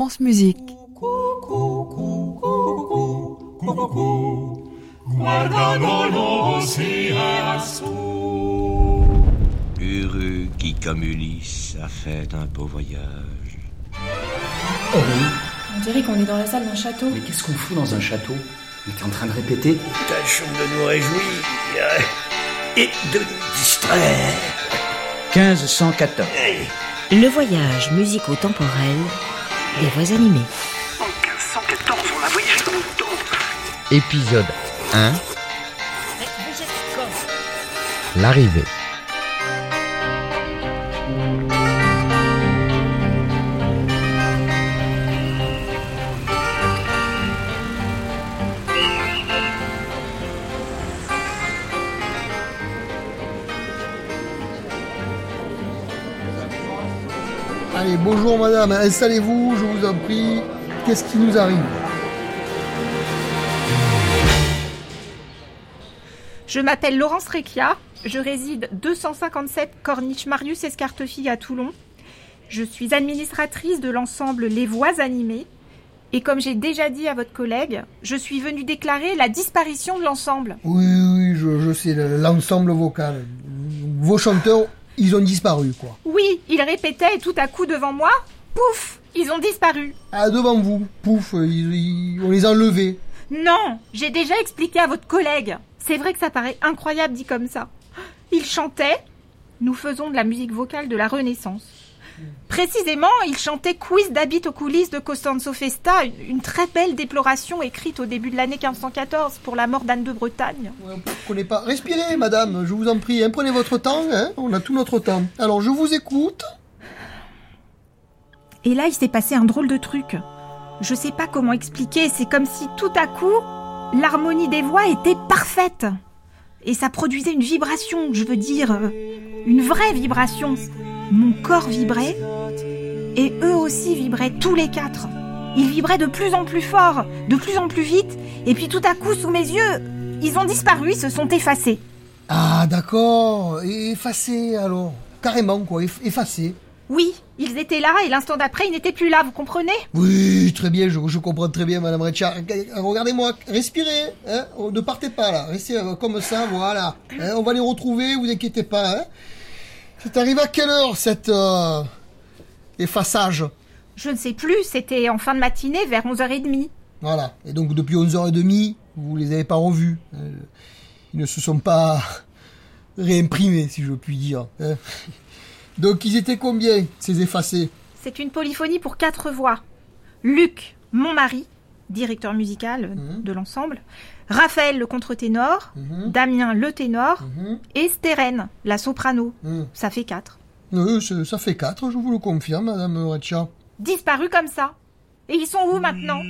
France Musique. Heureux qui, comme Ulysse, a fait un beau voyage. Oh oui, On dirait qu'on est dans la salle d'un château. mais qu'est-ce qu'on fout dans un château? On était en train de répéter Tâchons de nous réjouir et de nous distraire. 1514. Le voyage musico-temporel des voix animées. En 1514, on a voyagé dans le temps. Épisode 1 L'arrivée. Bonjour madame, installez-vous, je vous en prie. Qu'est-ce qui nous arrive Je m'appelle Laurence Recchia, je réside 257 Corniche Marius Escartefille à Toulon. Je suis administratrice de l'ensemble Les Voix animées. Et comme j'ai déjà dit à votre collègue, je suis venue déclarer la disparition de l'ensemble. Oui, oui, je, je sais, le- l'ensemble vocal. Vos chanteurs, ils ont disparu, quoi. Oui, ils répétaient tout à coup devant moi, pouf, ils ont disparu. Ah, devant vous, pouf, ils- ils- on les a enlevés. Non, j'ai déjà expliqué à votre collègue. C'est vrai que ça paraît incroyable dit comme ça. Il chantait Nous faisons de la musique vocale de la Renaissance. Précisément, il chantait Quiz d'habit aux coulisses de Costanzo Festa, une- une très belle déploration écrite au début de l'année 1514 pour la mort d'Anne de Bretagne. Ouais, Prenez pas. Respirez, madame, je vous en prie. hein, prenez votre temps, hein, on a tout notre temps. Alors, je vous écoute. Et là, il s'est passé un drôle de truc. Je sais pas comment expliquer, c'est comme si tout à coup, l'harmonie des voix était parfaite. Et ça produisait une vibration, je veux dire, euh, une vraie vibration. Mon corps vibrait, et eux aussi vibraient, tous les quatre. Ils vibraient de plus en plus fort, de plus en plus vite, et puis tout à coup, sous mes yeux, ils ont disparu, ils se sont effacés. Ah, d'accord. Et Effacé, alors. Carrément, quoi. eff- Effacé. Oui, ils étaient là, et l'instant d'après, ils n'étaient plus là, vous comprenez? Oui, très bien, je, je comprends très bien, Madame Recha. Regardez-moi, respirez, hein, oh, ne partez pas là, restez euh, comme ça, voilà. Hein, on va les retrouver, vous inquiétez pas. Hein. C'est arrivé à quelle heure cette euh, effaçage? Je ne sais plus, c'était en fin de matinée, vers 11h30. Voilà. Et donc depuis 11h30, vous les avez pas revus. Euh, Ils ne se sont pas réimprimés, si je puis dire. Donc ils étaient combien, ces effacés C'est une polyphonie pour quatre voix. Luc, mon mari, directeur musical Mhm. de l'ensemble, Raphaël, le contre-ténor, Mhm. Damien, le ténor, Mhm. et Stérène, la soprano. Ça fait quatre. Euh, ça fait quatre, je vous le confirme, Madame Recha. Disparus comme ça. Et ils sont où maintenant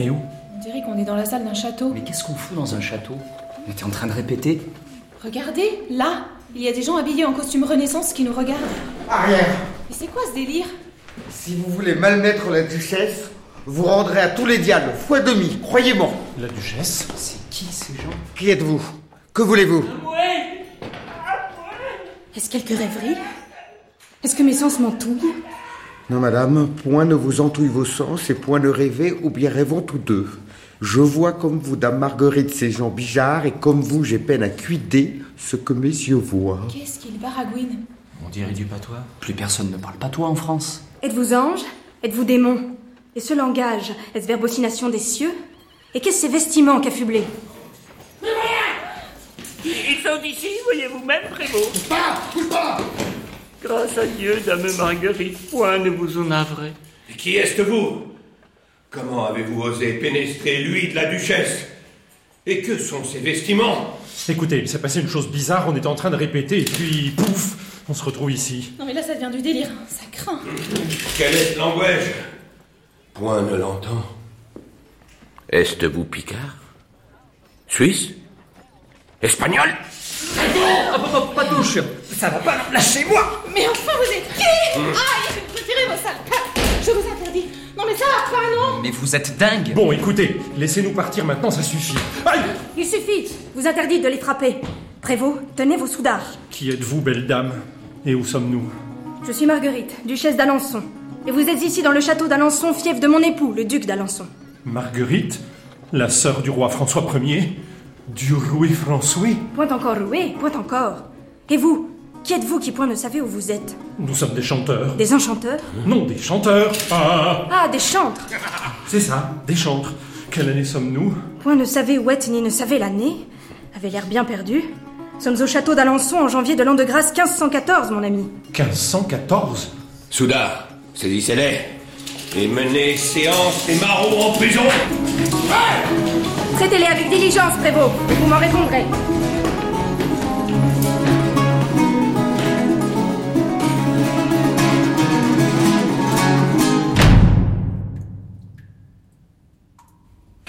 est où On dirait qu'on est dans la salle d'un château. Mais qu'est-ce qu'on fout dans un château On était en train de répéter Regardez, là, il y a des gens habillés en costume Renaissance qui nous regardent. Arrière. Mais c'est quoi ce délire Si vous voulez malmettre la duchesse, vous rendrez à tous les diables, fois demi, croyez-moi. La duchesse C'est qui ces gens Qui êtes-vous? Que voulez-vous? Est-ce quelque rêverie Est-ce que mes sens m'entouillent? Non, madame, point ne vous entouille vos sens et point ne rêvez, ou bien rêvons tous deux. Je vois comme vous, dame Marguerite, ces gens bizarres, et comme vous, j'ai peine à cuider ce que mes yeux voient. Qu'est-ce qu'il baragouine On dirait du patois. Plus personne ne parle patois en France. Êtes-vous ange? Êtes-vous démon? Et ce langage, est-ce verbocination des cieux? Et qu'est-ce ces vestiments qu'affublés Ils sont ici, voyez-vous même, Prévost. Pas pas Grâce à Dieu, dame Marguerite, point ne vous en navrez. Qui êtes-vous? Comment avez-vous osé pénétrer lui de la duchesse? Et que sont ces vestiments? Écoutez, il s'est passé une chose bizarre, on était en train de répéter, et puis, pouf, on se retrouve ici. Non mais là ça devient du délire, ça craint. Quel est ce langage Point ne l'entend. Est-ce vous Picard? Suisse? Espagnol? Pas touche Ça va pas, lâchez-moi Mais enfin vous êtes qui Aïe Retirez vos sales pattes Je vous interdis Non mais ça va pas, non Mais vous êtes dingue Bon, écoutez, laissez-nous partir maintenant, ça suffit. Aïe Il suffit Vous interdit de les frapper. Prévost, tenez vos soudards. Qui êtes-vous, belle dame? Et où sommes-nous? Je suis Marguerite, duchesse d'Alençon. Et vous êtes ici dans le château d'Alençon, fief de mon époux, le duc d'Alençon. Marguerite La sœur du roi François Ier Du roi François Point encore roué, point encore. Et vous Qui êtes-vous qui point ne savez où vous êtes? Nous sommes des chanteurs. Des enchanteurs? Non, des chanteurs Ah Ah, des chantres C'est ça, des chantres. Quelle année sommes-nous? Point ne savez où êtes ni ne savez l'année Avait l'air bien perdu. Sommes au château d'Alençon en janvier de l'an de grâce 1514, mon ami. 1514 Soudard, saisissez-les et menez séance des marauds en prison Traitez-les avec diligence, Prévost. Vous m'en répondrez.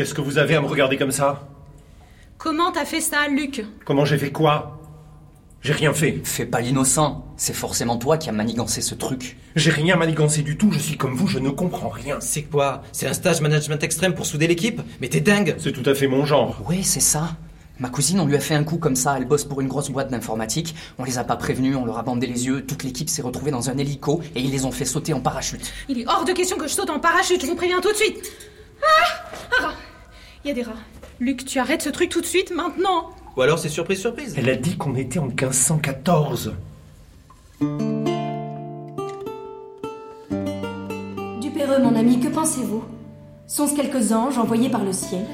Qu'est-ce que vous avez à me regarder comme ça? Comment t'as fait ça, Luc? Comment j'ai fait quoi? J'ai rien fait. Fais pas l'innocent. C'est forcément toi qui as manigancé ce truc. J'ai rien manigancé du tout, je suis comme vous, je ne comprends rien. C'est quoi? C'est un stage management extrême pour souder l'équipe? Mais t'es dingue C'est tout à fait mon genre. Ouais, c'est ça. Ma cousine, on lui a fait un coup comme ça, elle bosse pour une grosse boîte d'informatique, on les a pas prévenus, on leur a bandé les yeux, toute l'équipe s'est retrouvée dans un hélico et ils les ont fait sauter en parachute. Il est hors de question que je saute en parachute, je vous préviens tout de suite Ah Il y a des rats. Luc, tu arrêtes ce truc tout de suite, maintenant Ou alors c'est surprise, surprise Elle a dit qu'on était en 1514. Dupéreux, mon ami, que pensez-vous? Sont-ce quelques anges envoyés par le ciel?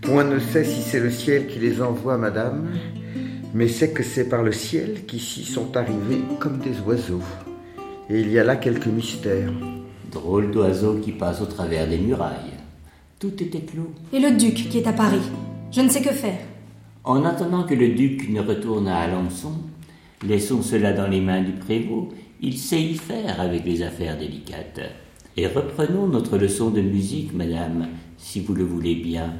Point ne sait si c'est le ciel qui les envoie, madame, mais c'est que c'est par le ciel qu'ici sont arrivés comme des oiseaux. Et il y a là quelques mystères. Drôle d'oiseau qui passe au travers des murailles. Tout était clos. Et le duc qui est à Paris Je ne sais que faire. En attendant que le duc ne retourne à Alençon, laissons cela dans les mains du prévôt. Il sait y faire avec les affaires délicates. Et reprenons notre leçon de musique, madame, si vous le voulez bien.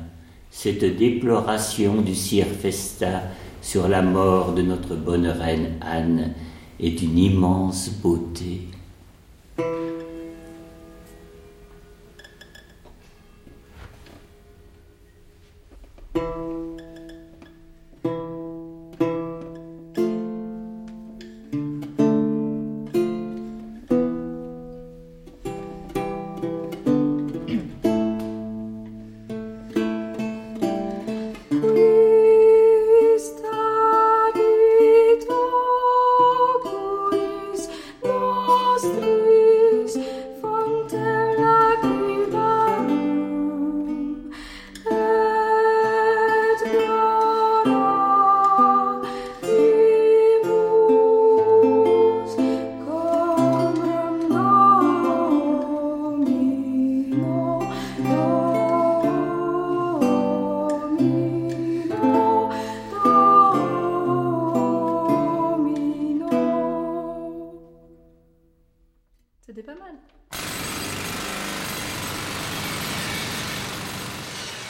Cette déploration du sire Festa sur la mort de notre bonne reine Anne est d'une immense beauté.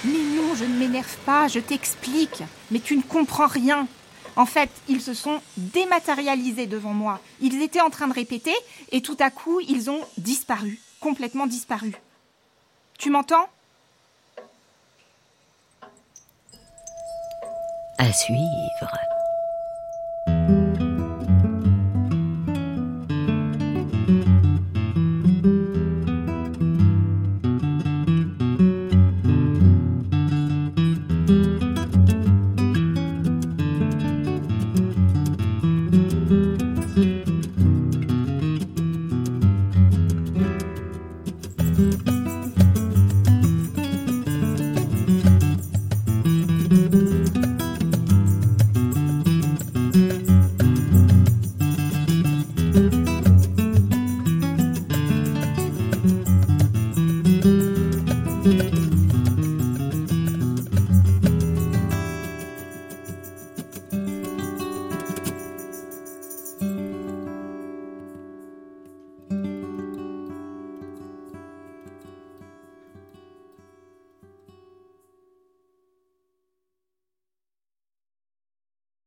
Mais non, je ne m'énerve pas, je t'explique. Mais tu ne comprends rien. En fait, ils se sont dématérialisés devant moi. Ils étaient en train de répéter et tout à coup, ils ont disparu, complètement disparu. Tu m'entends? À suivre.